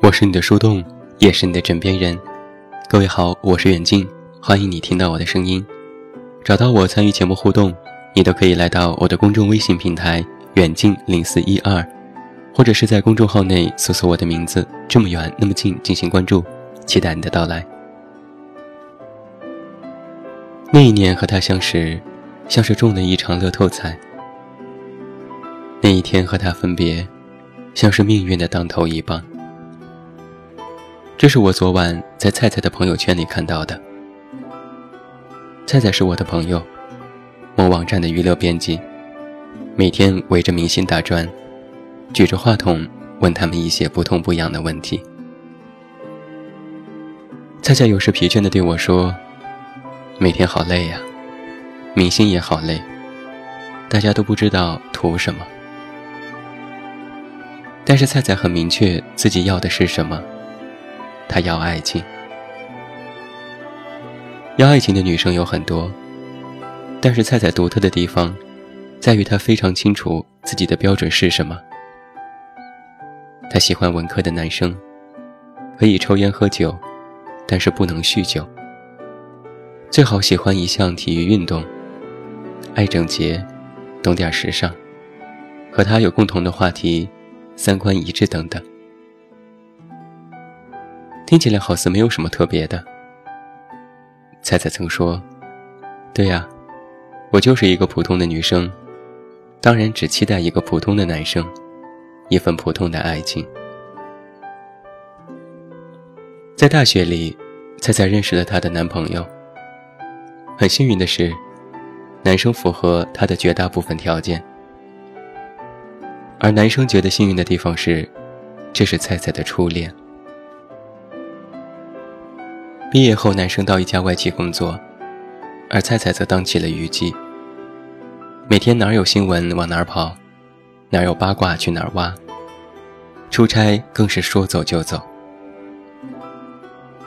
我是你的树洞，也是你的枕边人。各位好，我是远近，欢迎你听到我的声音。找到我参与节目互动，你都可以来到我的公众微信平台远近零四一二，或者是在公众号内搜索我的名字这么远那么近进行关注，期待你的到来。那一年和他相识，像是中了一场乐透彩。那一天和他分别，像是命运的当头一棒。这是我昨晚在菜菜的朋友圈里看到的。菜菜是我的朋友，某网站的娱乐编辑，每天围着明星打转，举着话筒问他们一些不痛不痒的问题。菜菜有时疲倦地对我说。每天好累呀，明星也好累，大家都不知道图什么。但是菜菜很明确自己要的是什么，她要爱情。要爱情的女生有很多，但是菜菜独特的地方，在于她非常清楚自己的标准是什么。她喜欢文科的男生，可以抽烟喝酒，但是不能酗酒。最好喜欢一项体育运动，爱整洁，懂点时尚，和他有共同的话题，三观一致等等。听起来好似没有什么特别的。菜菜曾说：“对呀，我就是一个普通的女生，当然只期待一个普通的男生，一份普通的爱情。”在大学里，菜菜认识了她的男朋友。很幸运的是，男生符合她的绝大部分条件，而男生觉得幸运的地方是，这是菜菜的初恋。毕业后，男生到一家外企工作，而菜菜则当起了娱记。每天哪有新闻往哪儿跑，哪有八卦去哪儿挖，出差更是说走就走。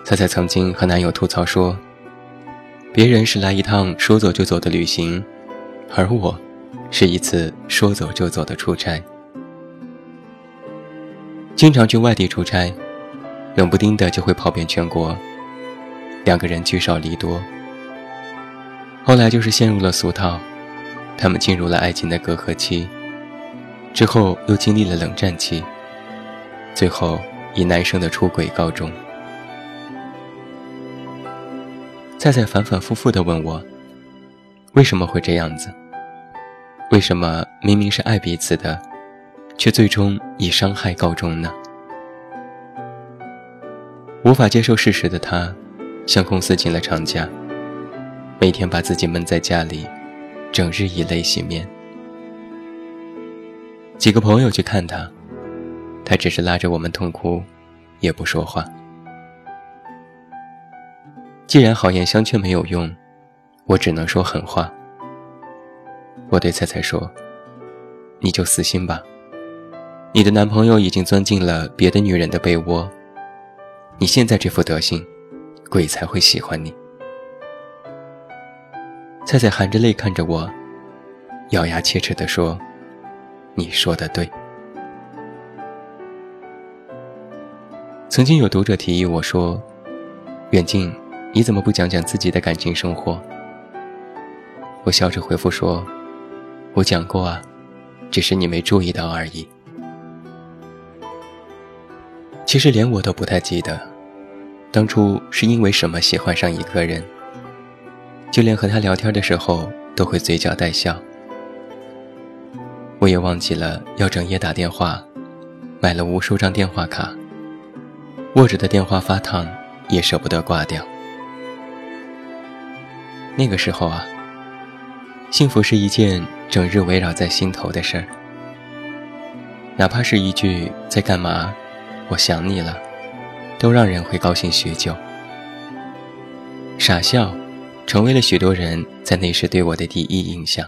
菜菜曾经和男友吐槽说。别人是来一趟说走就走的旅行，而我，是一次说走就走的出差。经常去外地出差，冷不丁的就会跑遍全国。两个人聚少离多，后来就是陷入了俗套，他们进入了爱情的隔阂期，之后又经历了冷战期，最后以男生的出轨告终。菜菜反反复复地问我：“为什么会这样子？为什么明明是爱彼此的，却最终以伤害告终呢？”无法接受事实的他，向公司请了长假，每天把自己闷在家里，整日以泪洗面。几个朋友去看他，他只是拉着我们痛哭，也不说话。既然好言相劝没有用，我只能说狠话。我对菜菜说：“你就死心吧，你的男朋友已经钻进了别的女人的被窝，你现在这副德行，鬼才会喜欢你。”菜菜含着泪看着我，咬牙切齿地说：“你说的对。”曾经有读者提议我说：“远近。”你怎么不讲讲自己的感情生活？我笑着回复说：“我讲过啊，只是你没注意到而已。”其实连我都不太记得，当初是因为什么喜欢上一个人，就连和他聊天的时候都会嘴角带笑。我也忘记了要整夜打电话，买了无数张电话卡，握着的电话发烫，也舍不得挂掉。那个时候啊，幸福是一件整日围绕在心头的事儿。哪怕是一句“在干嘛，我想你了”，都让人会高兴许久。傻笑，成为了许多人在那时对我的第一印象。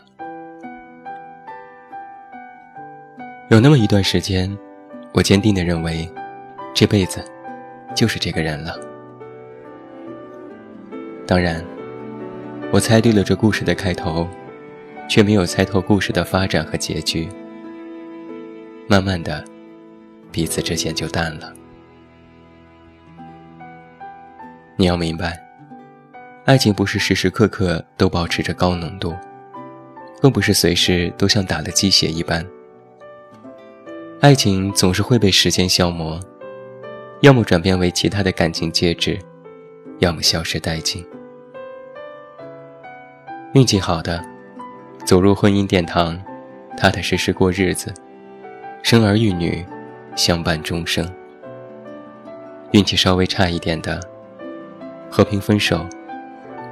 有那么一段时间，我坚定地认为，这辈子就是这个人了。当然。我猜对了这故事的开头，却没有猜透故事的发展和结局。慢慢的，彼此之间就淡了。你要明白，爱情不是时时刻刻都保持着高浓度，更不是随时都像打了鸡血一般。爱情总是会被时间消磨，要么转变为其他的感情介质，要么消失殆尽。运气好的，走入婚姻殿堂，踏踏实实过日子，生儿育女，相伴终生。运气稍微差一点的，和平分手，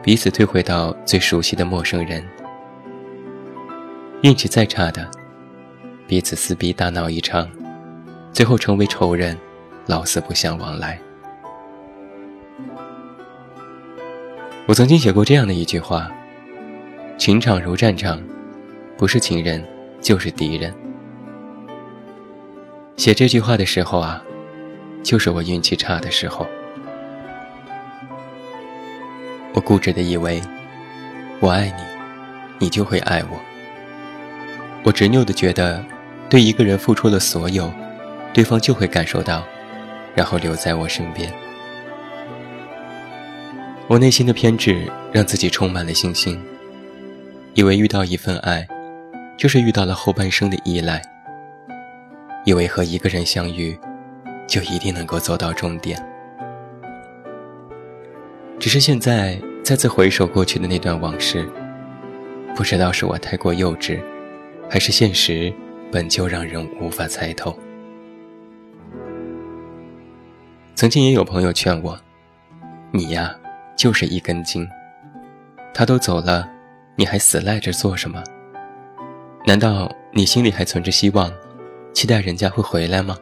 彼此退回到最熟悉的陌生人。运气再差的，彼此撕逼大闹一场，最后成为仇人，老死不相往来。我曾经写过这样的一句话。情场如战场，不是情人就是敌人。写这句话的时候啊，就是我运气差的时候。我固执的以为，我爱你，你就会爱我。我执拗的觉得，对一个人付出了所有，对方就会感受到，然后留在我身边。我内心的偏执让自己充满了信心。以为遇到一份爱，就是遇到了后半生的依赖。以为和一个人相遇，就一定能够走到终点。只是现在再次回首过去的那段往事，不知道是我太过幼稚，还是现实本就让人无法猜透。曾经也有朋友劝我：“你呀，就是一根筋，他都走了。”你还死赖着做什么？难道你心里还存着希望，期待人家会回来吗？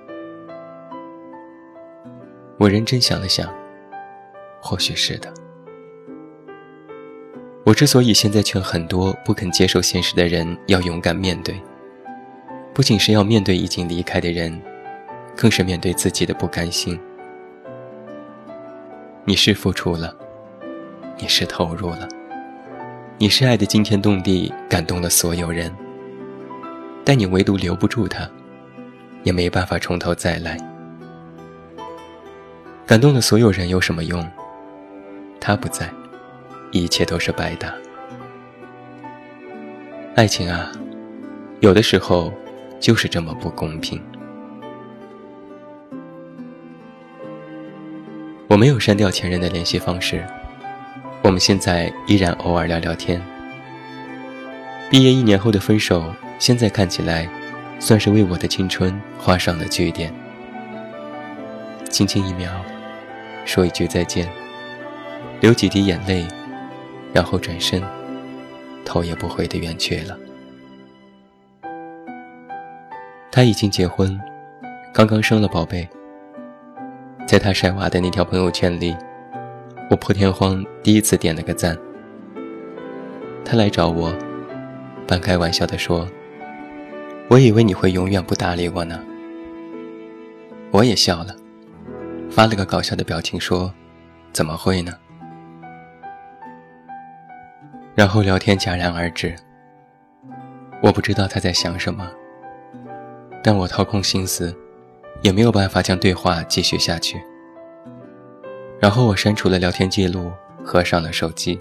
我认真想了想，或许是的。我之所以现在劝很多不肯接受现实的人要勇敢面对，不仅是要面对已经离开的人，更是面对自己的不甘心。你是付出了，你是投入了。你是爱的惊天动地，感动了所有人，但你唯独留不住他，也没办法从头再来。感动了所有人有什么用？他不在，一切都是白搭。爱情啊，有的时候就是这么不公平。我没有删掉前任的联系方式。我们现在依然偶尔聊聊天。毕业一年后的分手，现在看起来，算是为我的青春画上了句点。轻轻一秒，说一句再见，流几滴眼泪，然后转身，头也不回的远去了。他已经结婚，刚刚生了宝贝。在他晒娃的那条朋友圈里。我破天荒第一次点了个赞。他来找我，半开玩笑地说：“我以为你会永远不搭理我呢。”我也笑了，发了个搞笑的表情说：“怎么会呢？”然后聊天戛然而止。我不知道他在想什么，但我掏空心思，也没有办法将对话继续下去。然后我删除了聊天记录，合上了手机。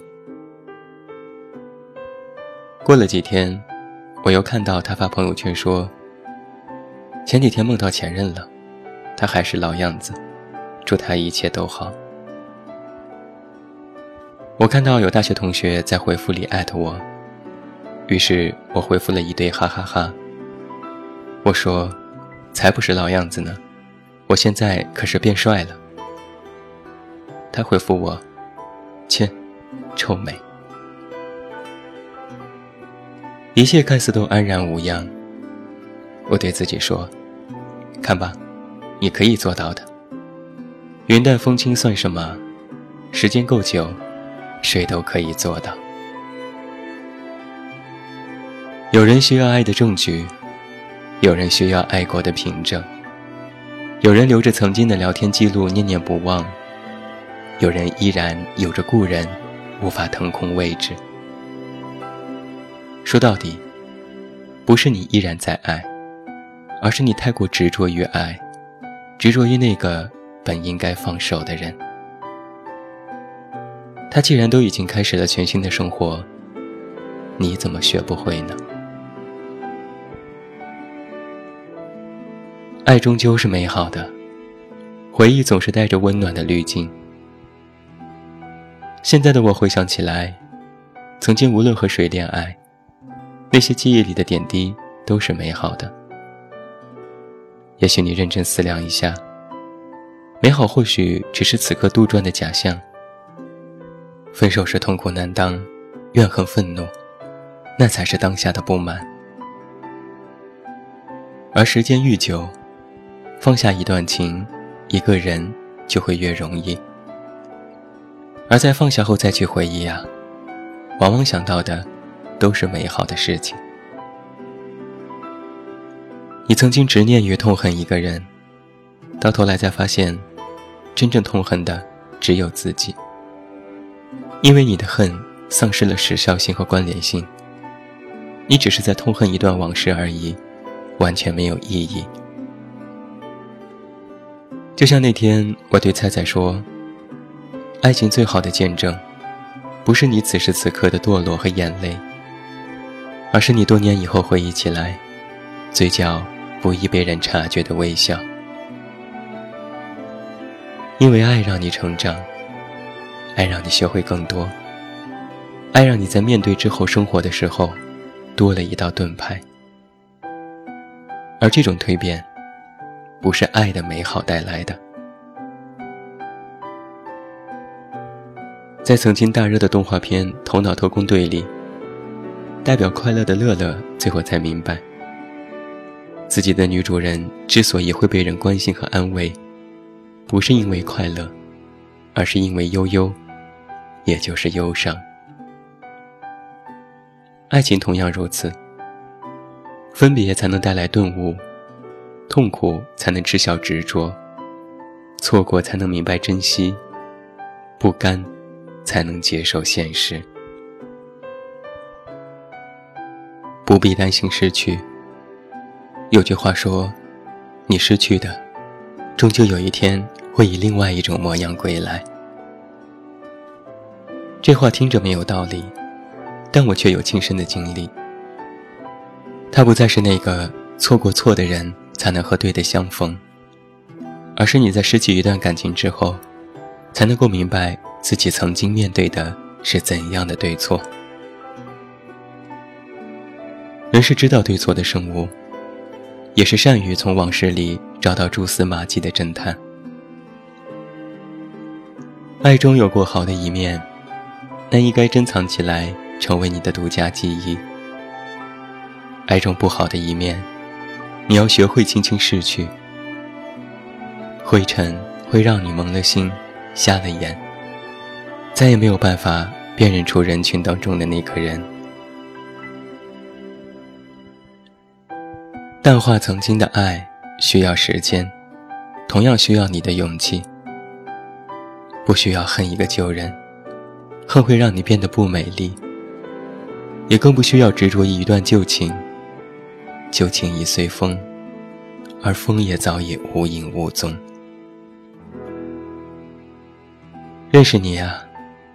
过了几天，我又看到他发朋友圈说：“前几天梦到前任了，他还是老样子，祝他一切都好。”我看到有大学同学在回复里艾特我，于是我回复了一堆哈哈哈。我说：“才不是老样子呢，我现在可是变帅了。”他回复我：“切，臭美。”一切看似都安然无恙。我对自己说：“看吧，你可以做到的。云淡风轻算什么？时间够久，谁都可以做到。”有人需要爱的证据，有人需要爱过的凭证，有人留着曾经的聊天记录念念不忘。有人依然有着故人，无法腾空位置。说到底，不是你依然在爱，而是你太过执着于爱，执着于那个本应该放手的人。他既然都已经开始了全新的生活，你怎么学不会呢？爱终究是美好的，回忆总是带着温暖的滤镜。现在的我回想起来，曾经无论和谁恋爱，那些记忆里的点滴都是美好的。也许你认真思量一下，美好或许只是此刻杜撰的假象。分手时痛苦难当，怨恨愤怒，那才是当下的不满。而时间愈久，放下一段情，一个人就会越容易。而在放下后再去回忆啊，往往想到的都是美好的事情。你曾经执念于痛恨一个人，到头来才发现，真正痛恨的只有自己。因为你的恨丧失了时效性和关联性，你只是在痛恨一段往事而已，完全没有意义。就像那天我对菜菜说：“爱情最好的见证，不是你此时此刻的堕落和眼泪，而是你多年以后回忆起来，嘴角不易被人察觉的微笑。因为爱让你成长，爱让你学会更多，爱让你在面对之后生活的时候，多了一道盾牌，而这种蜕变。”不是爱的美好带来的。在曾经大热的动画片《头脑特工队》里，代表快乐的乐乐最后才明白，自己的女主人之所以会被人关心和安慰，不是因为快乐，而是因为悠悠，也就是忧伤。爱情同样如此，分别才能带来顿悟。痛苦才能知晓执着，错过才能明白珍惜，不甘才能接受现实。不必担心失去。有句话说：“你失去的，终究有一天会以另外一种模样归来。”这话听着没有道理，但我却有亲身的经历。他不再是那个错过错的人。才能和对的相逢，而是你在失去一段感情之后，才能够明白自己曾经面对的是怎样的对错。人是知道对错的生物，也是善于从往事里找到蛛丝马迹的侦探。爱中有过好的一面，那应该珍藏起来，成为你的独家记忆。爱中不好的一面。你要学会轻轻拭去，灰尘会让你蒙了心，瞎了眼，再也没有办法辨认出人群当中的那个人。淡化曾经的爱需要时间，同样需要你的勇气。不需要恨一个旧人，恨会让你变得不美丽，也更不需要执着于一段旧情。旧情已随风，而风也早已无影无踪。认识你啊，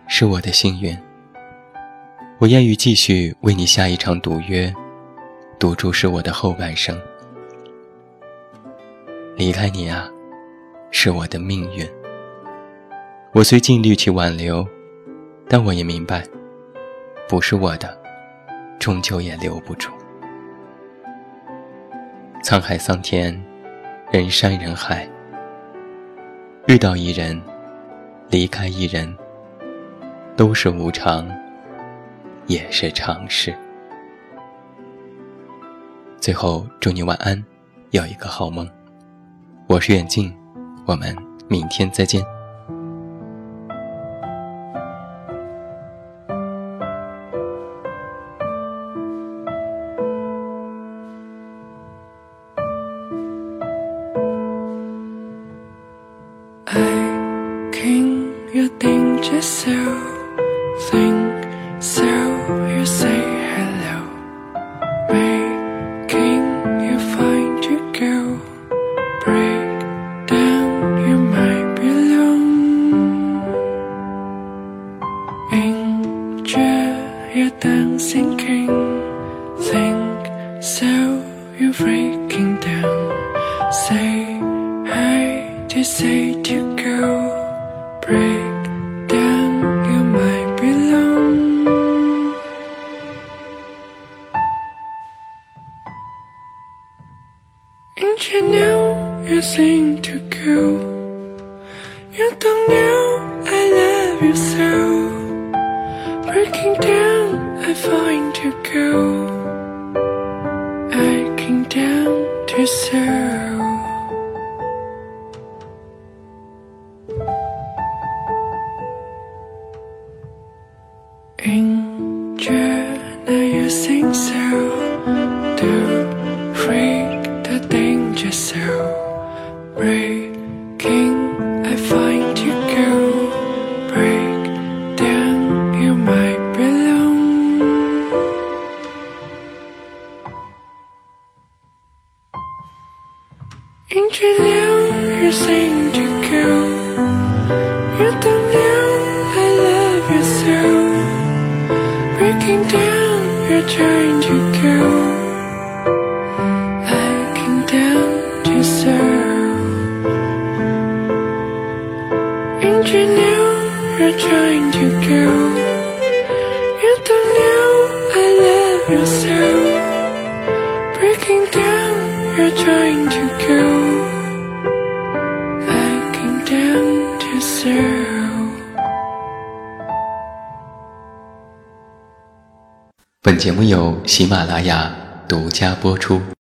是我的幸运。我愿意继续为你下一场赌约，赌注是我的后半生。离开你啊，是我的命运。我虽尽力去挽留，但我也明白，不是我的，终究也留不住。沧海桑田，人山人海。遇到一人，离开一人，都是无常，也是常事。最后，祝你晚安，有一个好梦。我是远近，我们明天再见。爱傾約定這首 think so you. Go You don't know I love you so. Breaking down, I find you go I came down to serve Angel, now you think so. 节目由喜马拉雅独家播出。